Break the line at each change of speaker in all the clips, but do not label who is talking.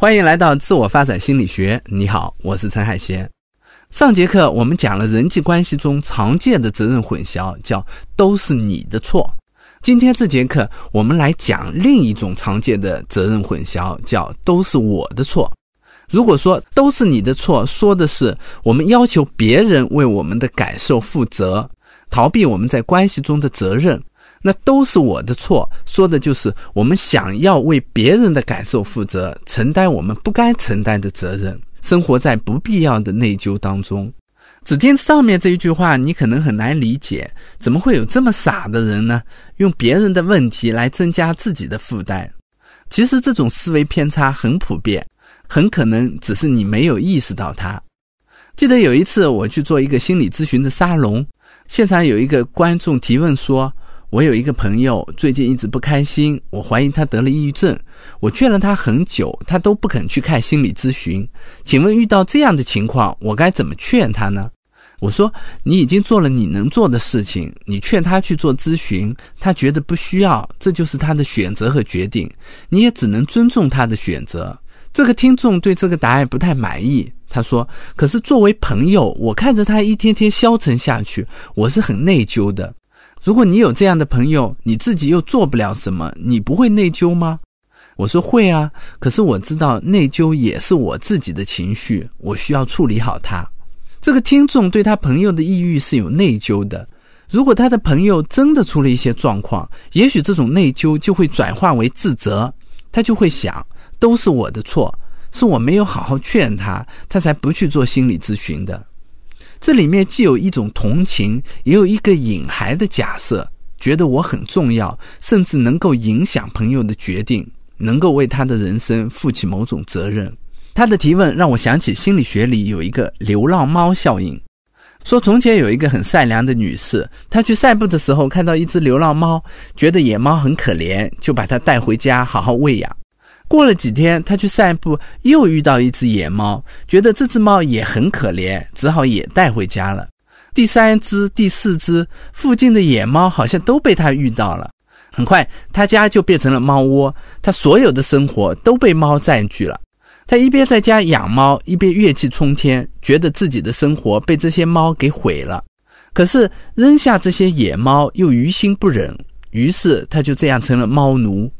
欢迎来到自我发展心理学。你好，我是陈海贤。上节课我们讲了人际关系中常见的责任混淆，叫“都是你的错”。今天这节课我们来讲另一种常见的责任混淆，叫“都是我的错”。如果说“都是你的错”，说的是我们要求别人为我们的感受负责，逃避我们在关系中的责任。那都是我的错，说的就是我们想要为别人的感受负责，承担我们不该承担的责任，生活在不必要的内疚当中。只听上面这一句话，你可能很难理解，怎么会有这么傻的人呢？用别人的问题来增加自己的负担。其实这种思维偏差很普遍，很可能只是你没有意识到它。记得有一次我去做一个心理咨询的沙龙，现场有一个观众提问说。我有一个朋友最近一直不开心，我怀疑他得了抑郁症。我劝了他很久，他都不肯去看心理咨询。请问遇到这样的情况，我该怎么劝他呢？我说：你已经做了你能做的事情，你劝他去做咨询，他觉得不需要，这就是他的选择和决定，你也只能尊重他的选择。这个听众对这个答案不太满意，他说：可是作为朋友，我看着他一天天消沉下去，我是很内疚的。如果你有这样的朋友，你自己又做不了什么，你不会内疚吗？我说会啊，可是我知道内疚也是我自己的情绪，我需要处理好它。这个听众对他朋友的抑郁是有内疚的。如果他的朋友真的出了一些状况，也许这种内疚就会转化为自责，他就会想，都是我的错，是我没有好好劝他，他才不去做心理咨询的。这里面既有一种同情，也有一个隐含的假设，觉得我很重要，甚至能够影响朋友的决定，能够为他的人生负起某种责任。他的提问让我想起心理学里有一个流浪猫效应，说从前有一个很善良的女士，她去散步的时候看到一只流浪猫，觉得野猫很可怜，就把它带回家好好喂养。过了几天，他去散步，又遇到一只野猫，觉得这只猫也很可怜，只好也带回家了。第三只、第四只，附近的野猫好像都被他遇到了。很快，他家就变成了猫窝，他所有的生活都被猫占据了。他一边在家养猫，一边怨气冲天，觉得自己的生活被这些猫给毁了。可是扔下这些野猫又于心不忍，于是他就这样成了猫奴。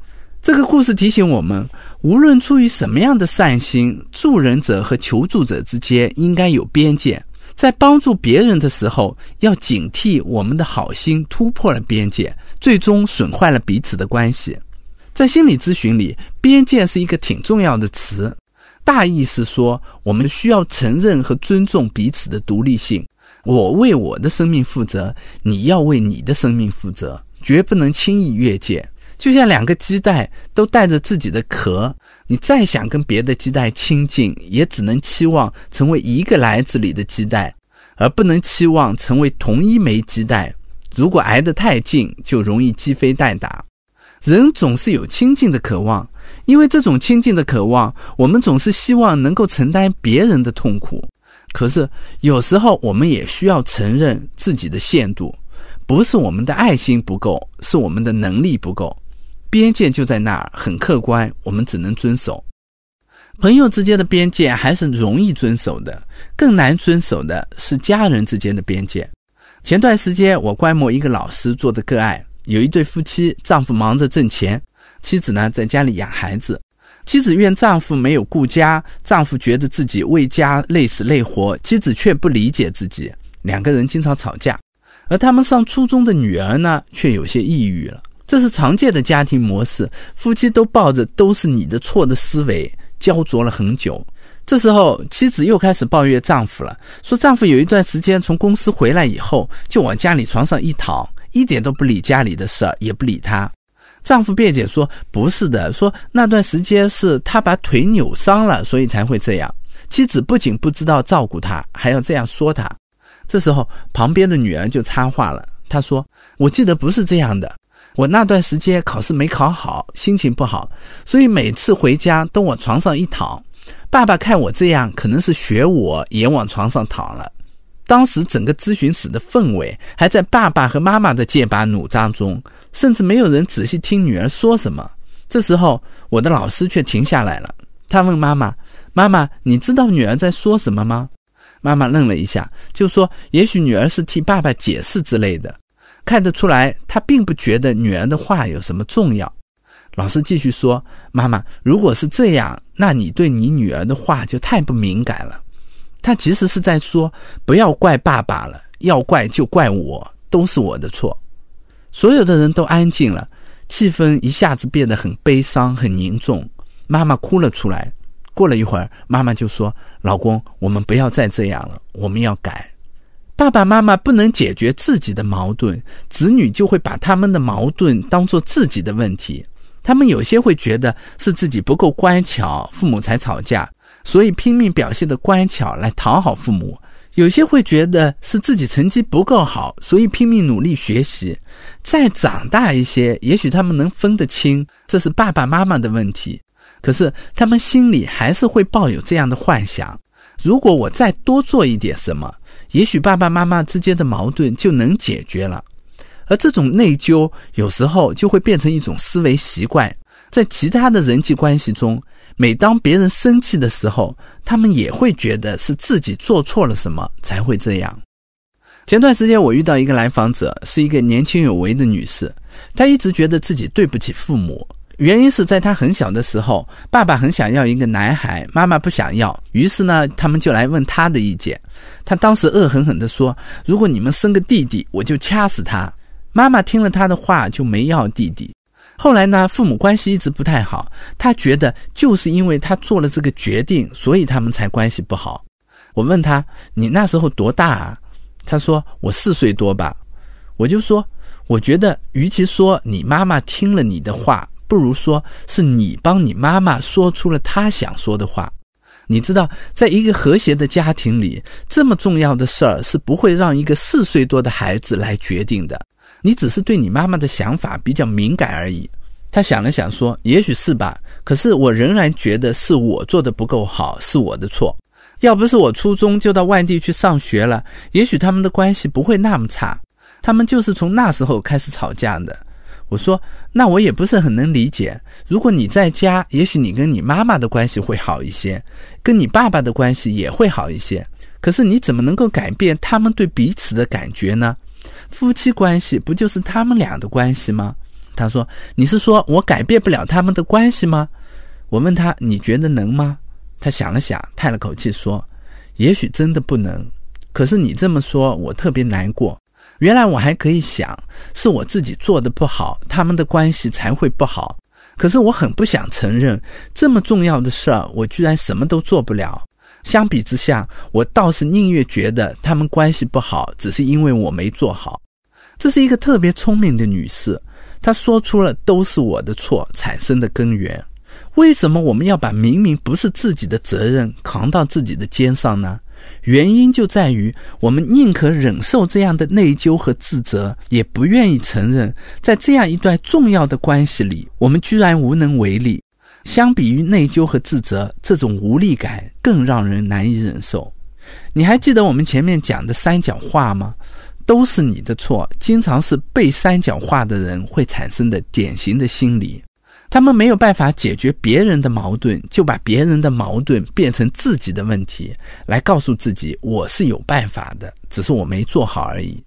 这个故事提醒我们，无论出于什么样的善心，助人者和求助者之间应该有边界。在帮助别人的时候，要警惕我们的好心突破了边界，最终损坏了彼此的关系。在心理咨询里，边界是一个挺重要的词，大意是说，我们需要承认和尊重彼此的独立性。我为我的生命负责，你要为你的生命负责，绝不能轻易越界。就像两个鸡蛋都带着自己的壳，你再想跟别的鸡蛋亲近，也只能期望成为一个篮子里的鸡蛋，而不能期望成为同一枚鸡蛋。如果挨得太近，就容易鸡飞蛋打。人总是有亲近的渴望，因为这种亲近的渴望，我们总是希望能够承担别人的痛苦。可是有时候，我们也需要承认自己的限度，不是我们的爱心不够，是我们的能力不够。边界就在那儿，很客观，我们只能遵守。朋友之间的边界还是容易遵守的，更难遵守的是家人之间的边界。前段时间我观摩一个老师做的个案，有一对夫妻，丈夫忙着挣钱，妻子呢在家里养孩子。妻子怨丈夫没有顾家，丈夫觉得自己为家累死累活，妻子却不理解自己，两个人经常吵架。而他们上初中的女儿呢，却有些抑郁了。这是常见的家庭模式，夫妻都抱着都是你的错的思维，焦灼了很久。这时候，妻子又开始抱怨丈夫了，说丈夫有一段时间从公司回来以后，就往家里床上一躺，一点都不理家里的事儿，也不理他。丈夫辩解说：“不是的，说那段时间是他把腿扭伤了，所以才会这样。”妻子不仅不知道照顾他，还要这样说他。这时候，旁边的女儿就插话了，她说：“我记得不是这样的。”我那段时间考试没考好，心情不好，所以每次回家都往床上一躺。爸爸看我这样，可能是学我也往床上躺了。当时整个咨询室的氛围还在爸爸和妈妈的剑拔弩张中，甚至没有人仔细听女儿说什么。这时候，我的老师却停下来了。他问妈妈：“妈妈，你知道女儿在说什么吗？”妈妈愣了一下，就说：“也许女儿是替爸爸解释之类的。”看得出来，他并不觉得女儿的话有什么重要。老师继续说：“妈妈，如果是这样，那你对你女儿的话就太不敏感了。她其实是在说，不要怪爸爸了，要怪就怪我，都是我的错。”所有的人都安静了，气氛一下子变得很悲伤、很凝重。妈妈哭了出来。过了一会儿，妈妈就说：“老公，我们不要再这样了，我们要改。爸爸妈妈不能解决自己的矛盾，子女就会把他们的矛盾当做自己的问题。他们有些会觉得是自己不够乖巧，父母才吵架，所以拼命表现的乖巧来讨好父母；有些会觉得是自己成绩不够好，所以拼命努力学习。再长大一些，也许他们能分得清这是爸爸妈妈的问题。”可是他们心里还是会抱有这样的幻想：如果我再多做一点什么，也许爸爸妈妈之间的矛盾就能解决了。而这种内疚有时候就会变成一种思维习惯，在其他的人际关系中，每当别人生气的时候，他们也会觉得是自己做错了什么才会这样。前段时间我遇到一个来访者，是一个年轻有为的女士，她一直觉得自己对不起父母。原因是在他很小的时候，爸爸很想要一个男孩，妈妈不想要，于是呢，他们就来问他的意见。他当时恶狠狠地说：“如果你们生个弟弟，我就掐死他。”妈妈听了他的话，就没要弟弟。后来呢，父母关系一直不太好，他觉得就是因为他做了这个决定，所以他们才关系不好。我问他：“你那时候多大啊？”他说：“我四岁多吧。”我就说：“我觉得，与其说你妈妈听了你的话。”不如说是你帮你妈妈说出了她想说的话。你知道，在一个和谐的家庭里，这么重要的事儿是不会让一个四岁多的孩子来决定的。你只是对你妈妈的想法比较敏感而已。他想了想说：“也许是吧，可是我仍然觉得是我做的不够好，是我的错。要不是我初中就到外地去上学了，也许他们的关系不会那么差。他们就是从那时候开始吵架的。”我说，那我也不是很能理解。如果你在家，也许你跟你妈妈的关系会好一些，跟你爸爸的关系也会好一些。可是你怎么能够改变他们对彼此的感觉呢？夫妻关系不就是他们俩的关系吗？他说：“你是说我改变不了他们的关系吗？”我问他：“你觉得能吗？”他想了想，叹了口气说：“也许真的不能。可是你这么说，我特别难过。”原来我还可以想，是我自己做的不好，他们的关系才会不好。可是我很不想承认，这么重要的事儿，我居然什么都做不了。相比之下，我倒是宁愿觉得他们关系不好，只是因为我没做好。这是一个特别聪明的女士，她说出了都是我的错产生的根源。为什么我们要把明明不是自己的责任扛到自己的肩上呢？原因就在于，我们宁可忍受这样的内疚和自责，也不愿意承认，在这样一段重要的关系里，我们居然无能为力。相比于内疚和自责，这种无力感更让人难以忍受。你还记得我们前面讲的三角化吗？都是你的错，经常是被三角化的人会产生的典型的心理。他们没有办法解决别人的矛盾，就把别人的矛盾变成自己的问题，来告诉自己我是有办法的，只是我没做好而已。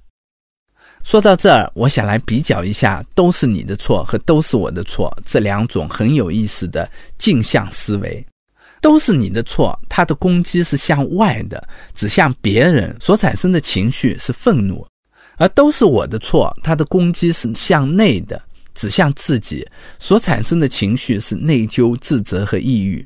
说到这儿，我想来比较一下“都是你的错”和“都是我的错”这两种很有意思的镜像思维。“都是你的错”，它的攻击是向外的，指向别人，所产生的情绪是愤怒；而“都是我的错”，它的攻击是向内的。指向自己所产生的情绪是内疚、自责和抑郁。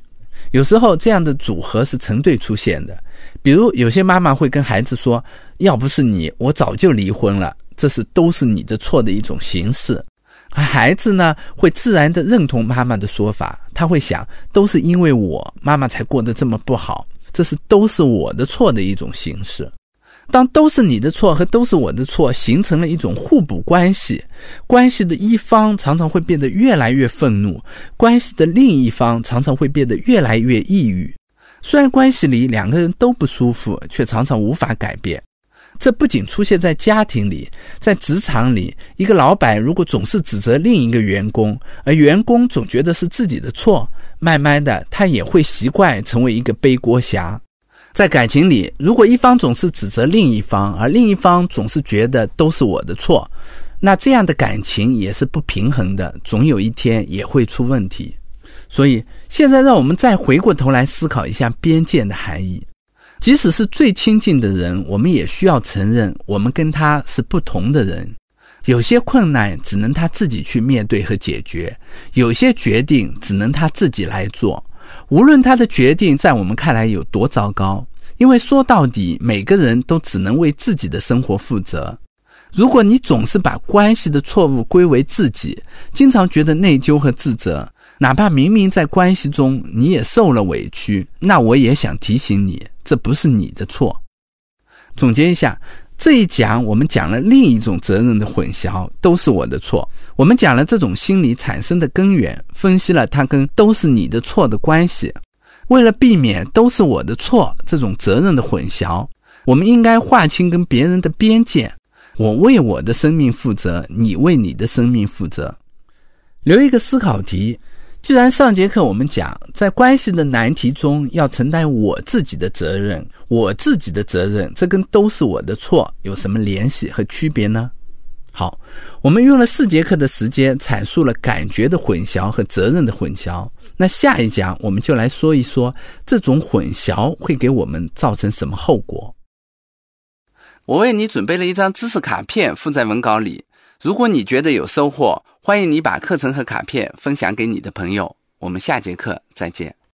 有时候这样的组合是成对出现的。比如，有些妈妈会跟孩子说：“要不是你，我早就离婚了。”这是都是你的错的一种形式。而孩子呢，会自然的认同妈妈的说法，他会想：都是因为我妈妈才过得这么不好，这是都是我的错的一种形式。当都是你的错和都是我的错形成了一种互补关系，关系的一方常常会变得越来越愤怒，关系的另一方常常会变得越来越抑郁。虽然关系里两个人都不舒服，却常常无法改变。这不仅出现在家庭里，在职场里，一个老板如果总是指责另一个员工，而员工总觉得是自己的错，慢慢的他也会习惯成为一个背锅侠。在感情里，如果一方总是指责另一方，而另一方总是觉得都是我的错，那这样的感情也是不平衡的，总有一天也会出问题。所以，现在让我们再回过头来思考一下边界的含义。即使是最亲近的人，我们也需要承认，我们跟他是不同的人。有些困难只能他自己去面对和解决，有些决定只能他自己来做。无论他的决定在我们看来有多糟糕，因为说到底，每个人都只能为自己的生活负责。如果你总是把关系的错误归为自己，经常觉得内疚和自责，哪怕明明在关系中你也受了委屈，那我也想提醒你，这不是你的错。总结一下。这一讲，我们讲了另一种责任的混淆，都是我的错。我们讲了这种心理产生的根源，分析了它跟“都是你的错”的关系。为了避免“都是我的错”这种责任的混淆，我们应该划清跟别人的边界。我为我的生命负责，你为你的生命负责。留一个思考题。既然上节课我们讲，在关系的难题中要承担我自己的责任，我自己的责任，这跟都是我的错有什么联系和区别呢？好，我们用了四节课的时间阐述了感觉的混淆和责任的混淆。那下一讲我们就来说一说这种混淆会给我们造成什么后果。我为你准备了一张知识卡片，附在文稿里。如果你觉得有收获，欢迎你把课程和卡片分享给你的朋友。我们下节课再见。